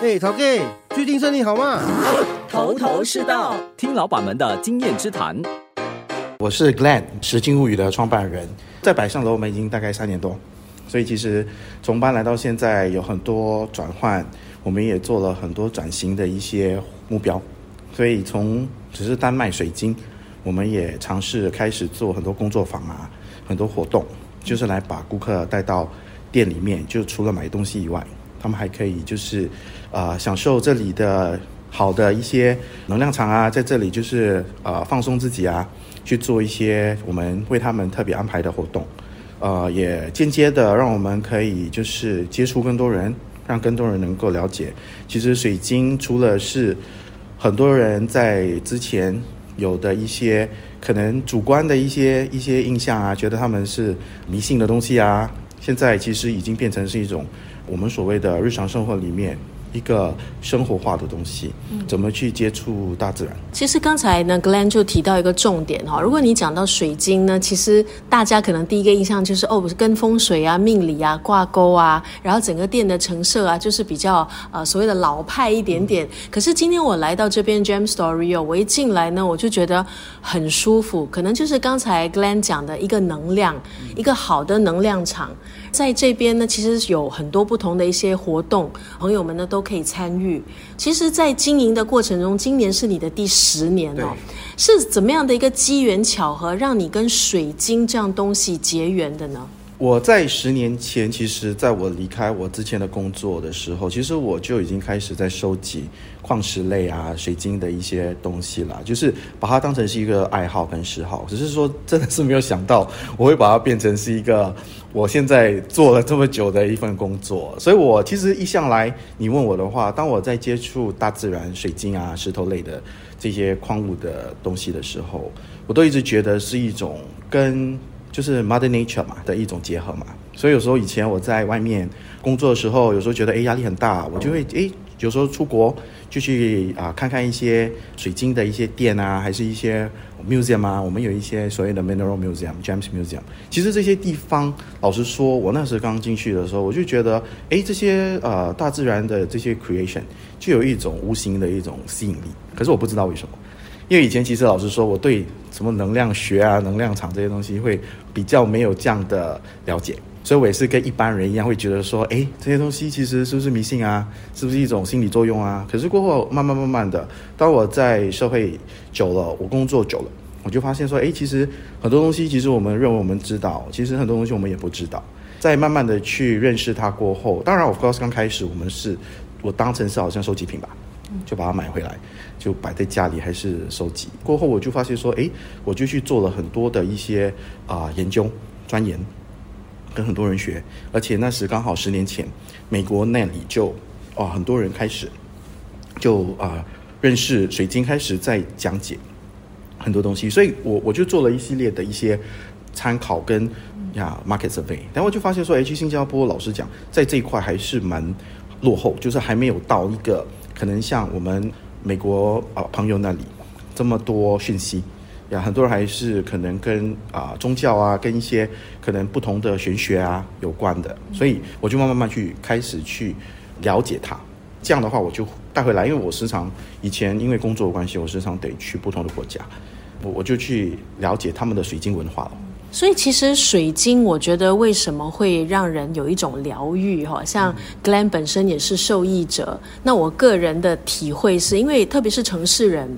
嘿，陶 K，最近生意好吗？头头是道，听老板们的经验之谈。我是 Glenn，拾金物语的创办人，在百盛楼我们已经大概三年多，所以其实从搬来到现在有很多转换，我们也做了很多转型的一些目标，所以从只是单卖水晶，我们也尝试开始做很多工作坊啊，很多活动，就是来把顾客带到店里面，就除了买东西以外。他们还可以就是，呃，享受这里的好的一些能量场啊，在这里就是呃放松自己啊，去做一些我们为他们特别安排的活动，呃，也间接的让我们可以就是接触更多人，让更多人能够了解，其实水晶除了是很多人在之前有的一些可能主观的一些一些印象啊，觉得他们是迷信的东西啊，现在其实已经变成是一种。我们所谓的日常生活里面一个生活化的东西，怎么去接触大自然？其实刚才呢，Glenn 就提到一个重点哈，如果你讲到水晶呢，其实大家可能第一个印象就是哦，跟风水啊、命理啊挂钩啊，然后整个店的陈设啊，就是比较呃所谓的老派一点点。可是今天我来到这边 Gem Story 哦，我一进来呢，我就觉得很舒服，可能就是刚才 Glenn 讲的一个能量，一个好的能量场。在这边呢，其实有很多不同的一些活动，朋友们呢都可以参与。其实，在经营的过程中，今年是你的第十年哦，是怎么样的一个机缘巧合，让你跟水晶这样东西结缘的呢？我在十年前，其实在我离开我之前的工作的时候，其实我就已经开始在收集矿石类啊、水晶的一些东西了，就是把它当成是一个爱好跟嗜好。只是说，真的是没有想到我会把它变成是一个我现在做了这么久的一份工作。所以，我其实一向来，你问我的话，当我在接触大自然、水晶啊、石头类的这些矿物的东西的时候，我都一直觉得是一种跟。就是 Mother Nature 嘛的一种结合嘛，所以有时候以前我在外面工作的时候，有时候觉得诶压力很大，我就会诶有时候出国就去啊看看一些水晶的一些店啊，还是一些 museum 啊，我们有一些所谓的 Mineral Museum、Gems Museum。其实这些地方，老实说，我那时刚进去的时候，我就觉得诶这些呃大自然的这些 creation 就有一种无形的一种吸引力，可是我不知道为什么。因为以前其实老实说，我对什么能量学啊、能量场这些东西会比较没有这样的了解，所以我也是跟一般人一样，会觉得说，哎，这些东西其实是不是迷信啊？是不是一种心理作用啊？可是过后慢慢慢慢的，当我在社会久了，我工作久了，我就发现说，哎，其实很多东西，其实我们认为我们知道，其实很多东西我们也不知道。在慢慢的去认识它过后，当然，我刚刚开始，我们是我当成是好像收集品吧。就把它买回来，就摆在家里，还是收集。过后我就发现说，诶，我就去做了很多的一些啊、研究、钻研，跟很多人学。而且那时刚好十年前，美国那里就哦很多人开始就啊、认识水晶，开始在讲解很多东西。所以我我就做了一系列的一些参考跟呀 market survey。然后我就发现说，诶，去新加坡老实讲，在这一块还是蛮落后，就是还没有到一个。可能像我们美国啊朋友那里这么多讯息呀，很多人还是可能跟啊、宗教啊，跟一些可能不同的玄学啊有关的，所以我就慢慢慢去开始去了解它。这样的话，我就带回来，因为我时常以前因为工作关系，我时常得去不同的国家，我我就去了解他们的水晶文化了。所以其实水晶，我觉得为什么会让人有一种疗愈哈？像 Glenn 本身也是受益者。那我个人的体会是因为，特别是城市人，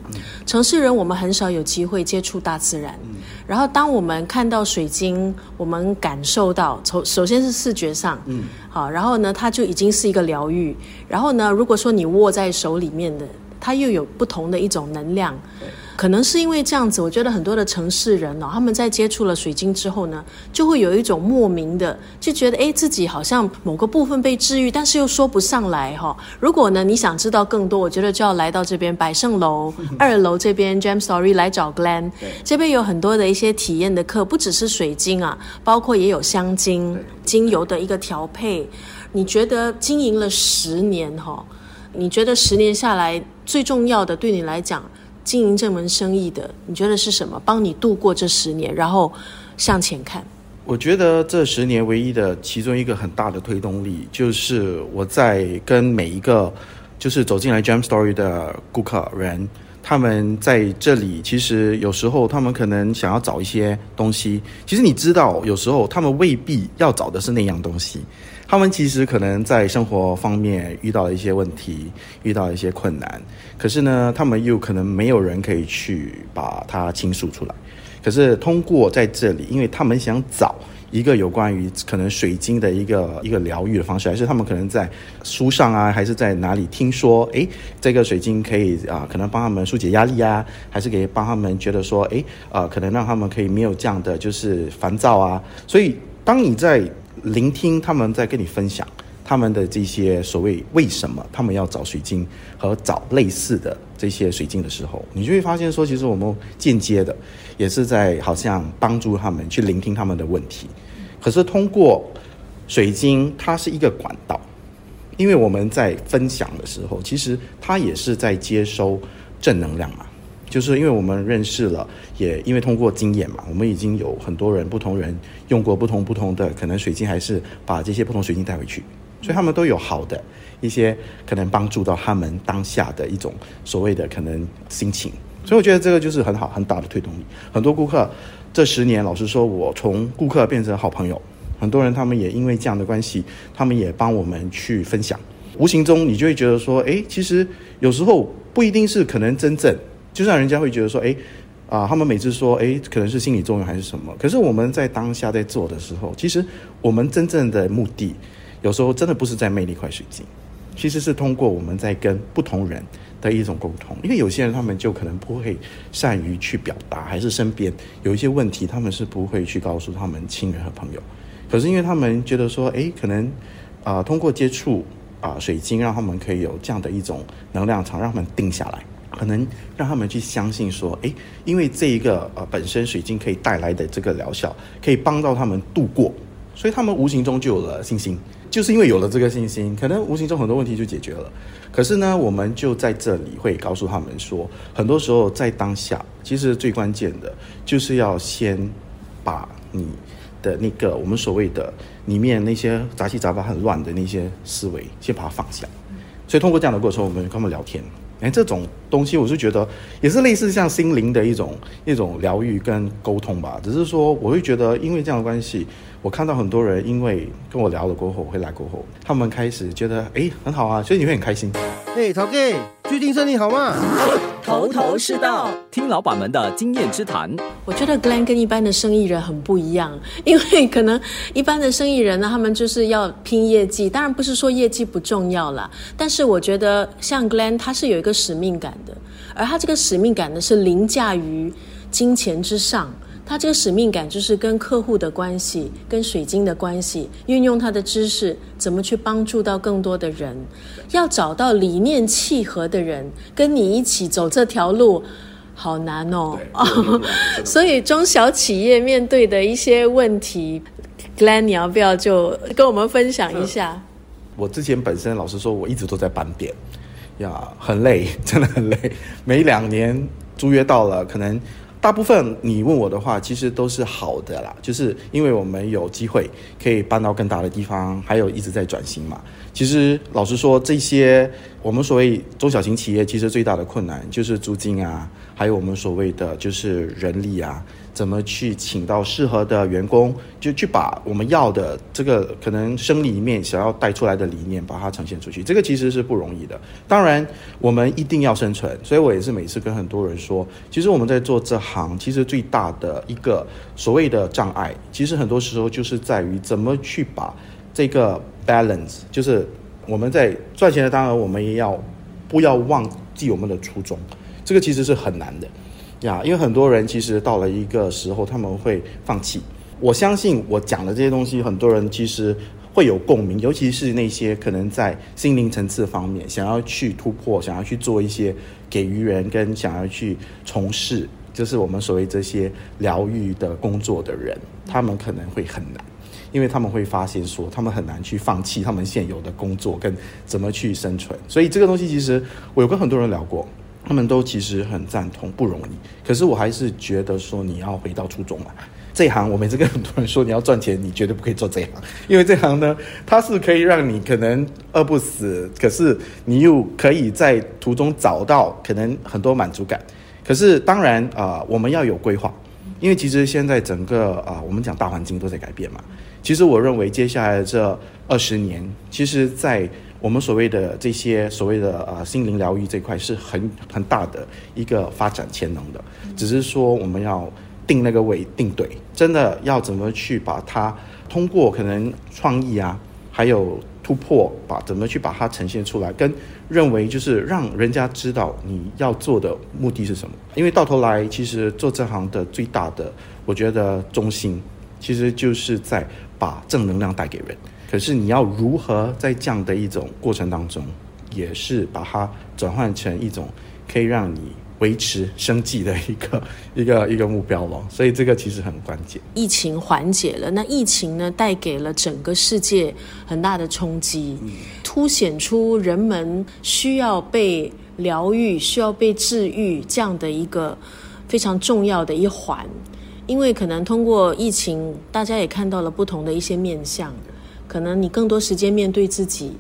城市人我们很少有机会接触大自然。然后当我们看到水晶，我们感受到首首先是视觉上，嗯，好，然后呢，它就已经是一个疗愈。然后呢，如果说你握在手里面的，它又有不同的一种能量。可能是因为这样子，我觉得很多的城市人哦，他们在接触了水晶之后呢，就会有一种莫名的就觉得，哎，自己好像某个部分被治愈，但是又说不上来哈、哦。如果呢，你想知道更多，我觉得就要来到这边百盛楼 二楼这边 Gem Story 来找 Glenn，这边有很多的一些体验的课，不只是水晶啊，包括也有香精、精油的一个调配。你觉得经营了十年哈、哦，你觉得十年下来最重要的对你来讲？经营这门生意的，你觉得是什么？帮你度过这十年，然后向前看。我觉得这十年唯一的其中一个很大的推动力，就是我在跟每一个就是走进来 Jam Story 的顾客人，他们在这里其实有时候他们可能想要找一些东西，其实你知道，有时候他们未必要找的是那样东西，他们其实可能在生活方面遇到了一些问题，遇到了一些困难，可是呢，他们又可能没有人可以去把它倾诉出来，可是通过在这里，因为他们想找。一个有关于可能水晶的一个一个疗愈的方式，还是他们可能在书上啊，还是在哪里听说，诶，这个水晶可以啊，可能帮他们疏解压力啊，还是可以帮他们觉得说，诶，呃，可能让他们可以没有这样的就是烦躁啊。所以，当你在聆听他们在跟你分享他们的这些所谓为什么他们要找水晶和找类似的这些水晶的时候，你就会发现说，其实我们间接的。也是在好像帮助他们去聆听他们的问题，可是通过水晶，它是一个管道，因为我们在分享的时候，其实它也是在接收正能量嘛。就是因为我们认识了，也因为通过经验嘛，我们已经有很多人不同人用过不同不同的可能水晶，还是把这些不同水晶带回去，所以他们都有好的一些可能帮助到他们当下的一种所谓的可能心情。所以我觉得这个就是很好很大的推动力。很多顾客这十年，老实说，我从顾客变成好朋友。很多人他们也因为这样的关系，他们也帮我们去分享。无形中你就会觉得说，哎，其实有时候不一定是可能真正，就像人家会觉得说，哎，啊，他们每次说，哎，可能是心理作用还是什么。可是我们在当下在做的时候，其实我们真正的目的，有时候真的不是在魅力块水晶，其实是通过我们在跟不同人。的一种沟通，因为有些人他们就可能不会善于去表达，还是身边有一些问题，他们是不会去告诉他们亲人和朋友。可是因为他们觉得说，诶，可能啊、通过接触啊、水晶，让他们可以有这样的一种能量场，让他们定下来，可能让他们去相信说，诶，因为这一个呃本身水晶可以带来的这个疗效，可以帮到他们度过，所以他们无形中就有了信心。就是因为有了这个信心，可能无形中很多问题就解决了。可是呢，我们就在这里会告诉他们说，很多时候在当下，其实最关键的就是要先把你的那个我们所谓的里面那些杂七杂八很乱的那些思维，先把它放下。所以通过这样的过程，我们跟他们聊天。哎，这种东西我是觉得也是类似像心灵的一种一种疗愈跟沟通吧。只是说，我会觉得因为这样的关系。我看到很多人因为跟我聊了过后，回来过后，他们开始觉得哎很好啊，所以你会很开心。哎，陶哥，最近生意好吗？头头是道，听老板们的经验之谈。我觉得 Glenn 跟一般的生意人很不一样，因为可能一般的生意人呢，他们就是要拼业绩。当然不是说业绩不重要啦，但是我觉得像 Glenn 他是有一个使命感的，而他这个使命感呢是凌驾于金钱之上。他这个使命感就是跟客户的关系，跟水晶的关系，运用他的知识，怎么去帮助到更多的人，要找到理念契合的人，跟你一起走这条路，好难哦。所以中小企业面对的一些问题，Glen，你要不要就跟我们分享一下？我之前本身老实说，我一直都在搬点，呀，很累，真的很累。每两年租约到了，可能。大部分你问我的话，其实都是好的啦，就是因为我们有机会可以搬到更大的地方，还有一直在转型嘛。其实老实说，这些我们所谓中小型企业，其实最大的困难就是租金啊，还有我们所谓的就是人力啊。怎么去请到适合的员工，就去把我们要的这个可能生理面想要带出来的理念，把它呈现出去，这个其实是不容易的。当然，我们一定要生存，所以我也是每次跟很多人说，其实我们在做这行，其实最大的一个所谓的障碍，其实很多时候就是在于怎么去把这个 balance，就是我们在赚钱的当然我们也要不要忘记我们的初衷，这个其实是很难的。呀，因为很多人其实到了一个时候，他们会放弃。我相信我讲的这些东西，很多人其实会有共鸣，尤其是那些可能在心灵层次方面想要去突破、想要去做一些给予人跟想要去从事，就是我们所谓这些疗愈的工作的人，他们可能会很难，因为他们会发现说，他们很难去放弃他们现有的工作跟怎么去生存。所以这个东西，其实我有跟很多人聊过。他们都其实很赞同，不容易。可是我还是觉得说，你要回到初衷嘛，这一行我每次跟很多人说，你要赚钱，你绝对不可以做这行，因为这行呢，它是可以让你可能饿不死，可是你又可以在途中找到可能很多满足感。可是当然啊、我们要有规划，因为其实现在整个啊、我们讲大环境都在改变嘛。其实我认为接下来这二十年，其实，在我们所谓的这些所谓的呃心灵疗愈这块是很很大的一个发展潜能的，只是说我们要。定那个位定对，真的要怎么去把它通过可能创意啊，还有突破，把怎么去把它呈现出来，跟认为就是让人家知道你要做的目的是什么。因为到头来，其实做这行的最大的，我觉得中心其实就是在把正能量带给人。可是你要如何在这样的一种过程当中，也是把它转换成一种可以让你。维持生计的一个 一个一个目标了，所以这个其实很关键。疫情缓解了，那疫情呢，带给了整个世界很大的冲击，嗯、凸显出人们需要被疗愈、需要被治愈这样的一个非常重要的一环。因为可能通过疫情，大家也看到了不同的一些面相，可能你更多时间面对自己，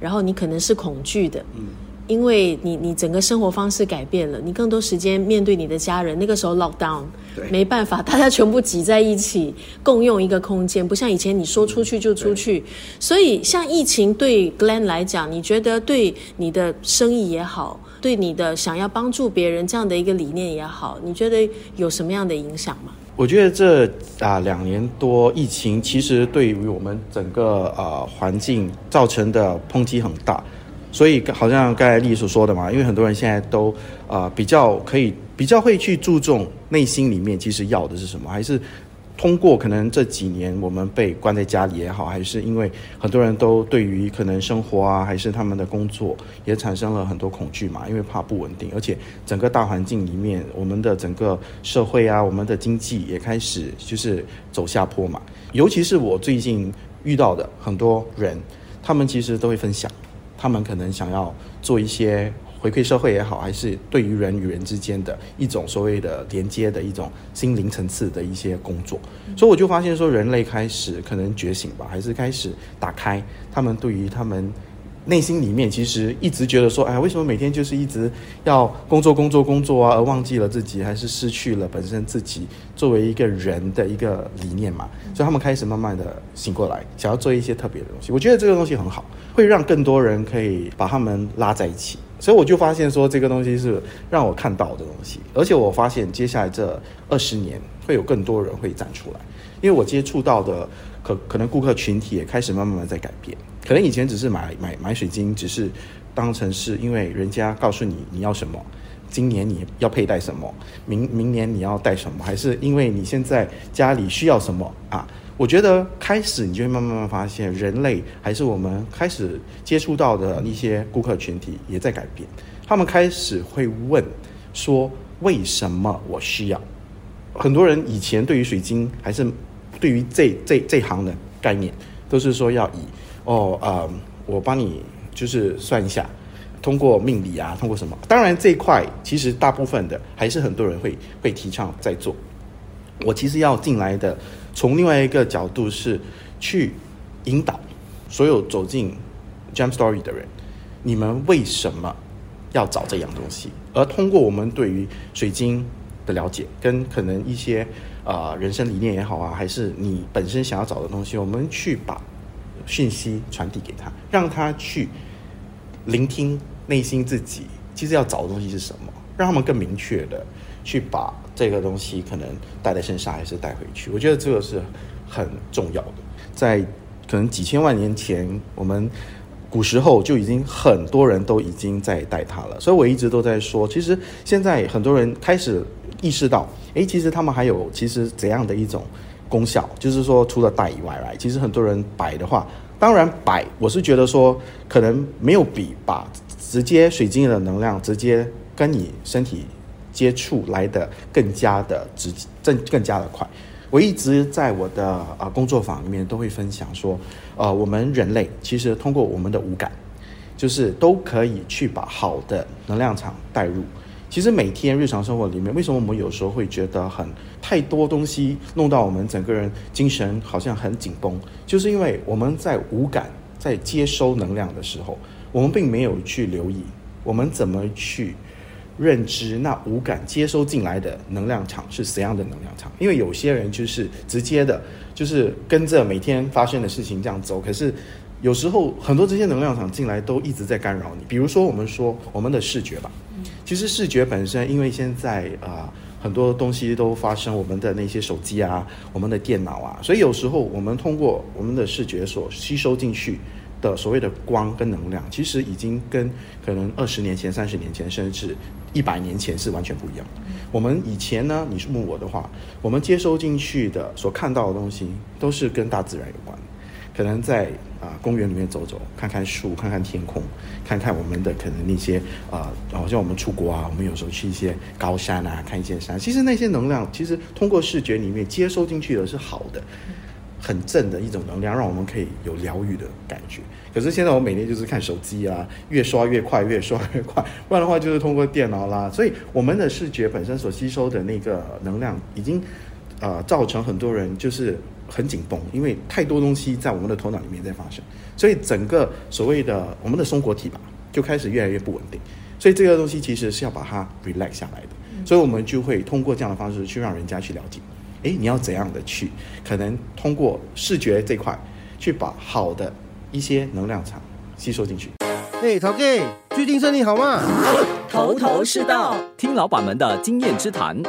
然后你可能是恐惧的。嗯因为你你整个生活方式改变了，你更多时间面对你的家人。那个时候 lockdown，没办法，大家全部挤在一起，共用一个空间，不像以前你说出去就出去。所以，像疫情对 Glenn 来讲，你觉得对你的生意也好，对你的想要帮助别人这样的一个理念也好，你觉得有什么样的影响吗？我觉得这啊两年多疫情，其实对于我们整个啊环境造成的抨击很大。所以，好像刚才丽所说的嘛，因为很多人现在都啊、比较可以比较会去注重内心里面其实要的是什么，还是通过可能这几年我们被关在家里也好，还是因为很多人都对于可能生活啊，还是他们的工作也产生了很多恐惧嘛，因为怕不稳定，而且整个大环境里面，我们的整个社会啊，我们的经济也开始就是走下坡嘛。尤其是我最近遇到的很多人，他们其实都会分享。他们可能想要做一些回馈社会也好，还是对于人与人之间的一种所谓的连接的一种心灵层次的一些工作，所以我就发现说，人类开始可能觉醒吧，还是开始打开他们对于他们。内心里面其实一直觉得说，哎，为什么每天就是一直要工作、工作、工作啊，而忘记了自己，还是失去了本身自己作为一个人的一个理念嘛？所以他们开始慢慢的醒过来，想要做一些特别的东西。我觉得这个东西很好，会让更多人可以把他们拉在一起。所以我就发现说，这个东西是让我看到的东西，而且我发现接下来这二十年会有更多人会站出来，因为我接触到的可可能顾客群体也开始慢慢的在改变。可能以前只是买买买水晶，只是当成是因为人家告诉你你要什么，今年你要佩戴什么，明明年你要戴什么，还是因为你现在家里需要什么啊？我觉得开始你就会慢慢发现，人类还是我们开始接触到的一些顾客群体也在改变，他们开始会问说，为什么我需要？很多人以前对于水晶还是对于这这这行的概念，都是说要以。哦，啊、我帮你就是算一下，通过命理啊，通过什么？当然这一块其实大部分的还是很多人会会提倡在做。我其实要进来的，从另外一个角度是去引导所有走进 Gem Story 的人，你们为什么要找这样东西？而通过我们对于水晶的了解，跟可能一些啊、呃、人生理念也好啊，还是你本身想要找的东西，我们去把。讯息传递给他，让他去聆听内心自己其实要找的东西是什么，让他们更明确的去把这个东西可能带在身上还是带回去。我觉得这个是很重要的。在可能几千万年前，我们古时候就已经很多人都已经在带它了。所以我一直都在说，其实现在很多人开始意识到，诶，其实他们还有其实怎样的一种。功效就是说，除了戴以外来，其实很多人摆的话，当然摆，我是觉得说，可能没有比把直接水晶的能量直接跟你身体接触来的更加的直，更更加的快。我一直在我的啊工作坊里面都会分享说，呃，我们人类其实通过我们的五感，就是都可以去把好的能量场带入。其实每天日常生活里面，为什么我们有时候会觉得很太多东西弄到我们整个人精神好像很紧绷？就是因为我们在五感在接收能量的时候，我们并没有去留意我们怎么去认知那五感接收进来的能量场是怎样的能量场。因为有些人就是直接的，就是跟着每天发生的事情这样走，可是。有时候很多这些能量场进来都一直在干扰你，比如说我们说我们的视觉吧，其实视觉本身，因为现在啊、很多东西都发生，我们的那些手机啊，我们的电脑啊，所以有时候我们通过我们的视觉所吸收进去的所谓的光跟能量，其实已经跟可能二十年前、三十年前，甚至一百年前是完全不一样。我们以前呢，你是问我的话，我们接收进去的所看到的东西都是跟大自然有关。可能在啊、公园里面走走，看看树，看看天空，看看我们的可能那些啊，好、像我们出国啊，我们有时候去一些高山啊，看一些山。其实那些能量，其实通过视觉里面接收进去的是好的，很正的一种能量，让我们可以有疗愈的感觉。可是现在我每天就是看手机啊，越刷越快，越刷越快，不然的话就是通过电脑啦。所以我们的视觉本身所吸收的那个能量，已经啊、呃、造成很多人就是。很紧绷，因为太多东西在我们的头脑里面在发生，所以整个所谓的我们的松果体吧，就开始越来越不稳定。所以这个东西其实是要把它 relax 下来的，所以我们就会通过这样的方式去让人家去了解，诶，你要怎样的去，可能通过视觉这块去把好的一些能量场吸收进去。哎，陶 K，最近身体好吗？头头是道，听老板们的经验之谈。